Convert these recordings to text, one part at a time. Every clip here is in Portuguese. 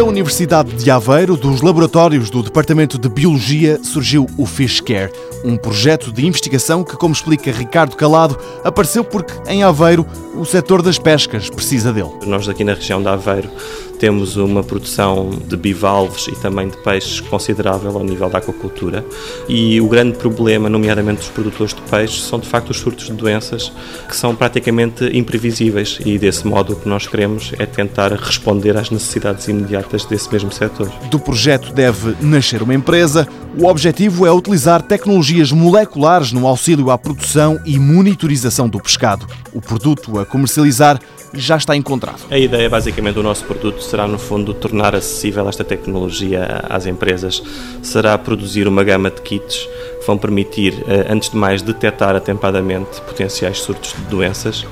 Da Universidade de Aveiro, dos laboratórios do Departamento de Biologia, surgiu o Fish Care, um projeto de investigação que, como explica Ricardo Calado, apareceu porque em Aveiro o setor das pescas precisa dele. Nós aqui na região de Aveiro temos uma produção de bivalves e também de peixes considerável ao nível da aquacultura e o grande problema, nomeadamente dos produtores de peixe, são de facto os surtos de doenças que são praticamente imprevisíveis e desse modo o que nós queremos é tentar responder às necessidades imediatas desse mesmo setor. Do projeto deve nascer uma empresa. O objetivo é utilizar tecnologias moleculares no auxílio à produção e monitorização do pescado. O produto a comercializar já está encontrado. A ideia, basicamente, do nosso produto será, no fundo, tornar acessível esta tecnologia às empresas. Será produzir uma gama de kits vão permitir, eh, antes de mais, detectar atempadamente potenciais surtos de doenças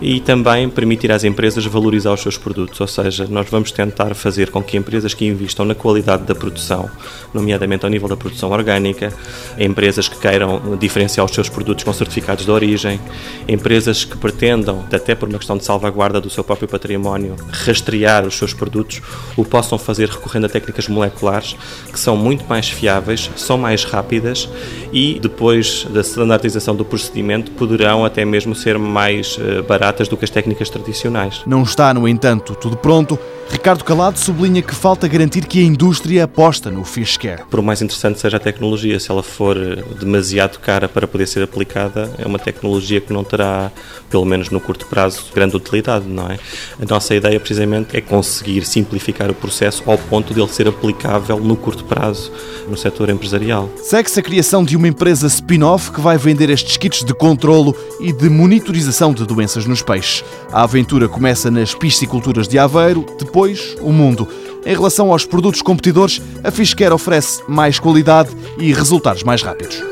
e também permitir às empresas valorizar os seus produtos, ou seja, nós vamos tentar fazer com que empresas que investam na qualidade da produção, nomeadamente ao nível da produção orgânica, empresas que queiram diferenciar os seus produtos com certificados de origem, empresas que pretendam, até por uma questão de salvaguarda do seu próprio património, rastrear os seus produtos, o possam fazer recorrendo a técnicas moleculares que são muito mais fiáveis, são mais rápidas e depois da standardização do procedimento poderão até mesmo ser mais eh, baratas do que as técnicas tradicionais. Não está, no entanto, tudo pronto. Ricardo Calado sublinha que falta garantir que a indústria aposta no fish care. Por mais interessante seja a tecnologia, se ela for demasiado cara para poder ser aplicada, é uma tecnologia que não terá, pelo menos no curto prazo, grande utilidade, não é? A nossa ideia, precisamente, é conseguir simplificar o processo ao ponto de ele ser aplicável no curto prazo no setor empresarial. Segue-se a criação de uma empresa spin-off que vai vender estes kits de controlo e de monitorização de doenças nos peixes. A aventura começa nas pisciculturas de Aveiro, depois o mundo. Em relação aos produtos competidores, a Fisquer oferece mais qualidade e resultados mais rápidos.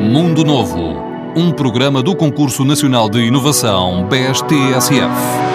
Mundo Novo, um programa do Concurso Nacional de Inovação BSTSF.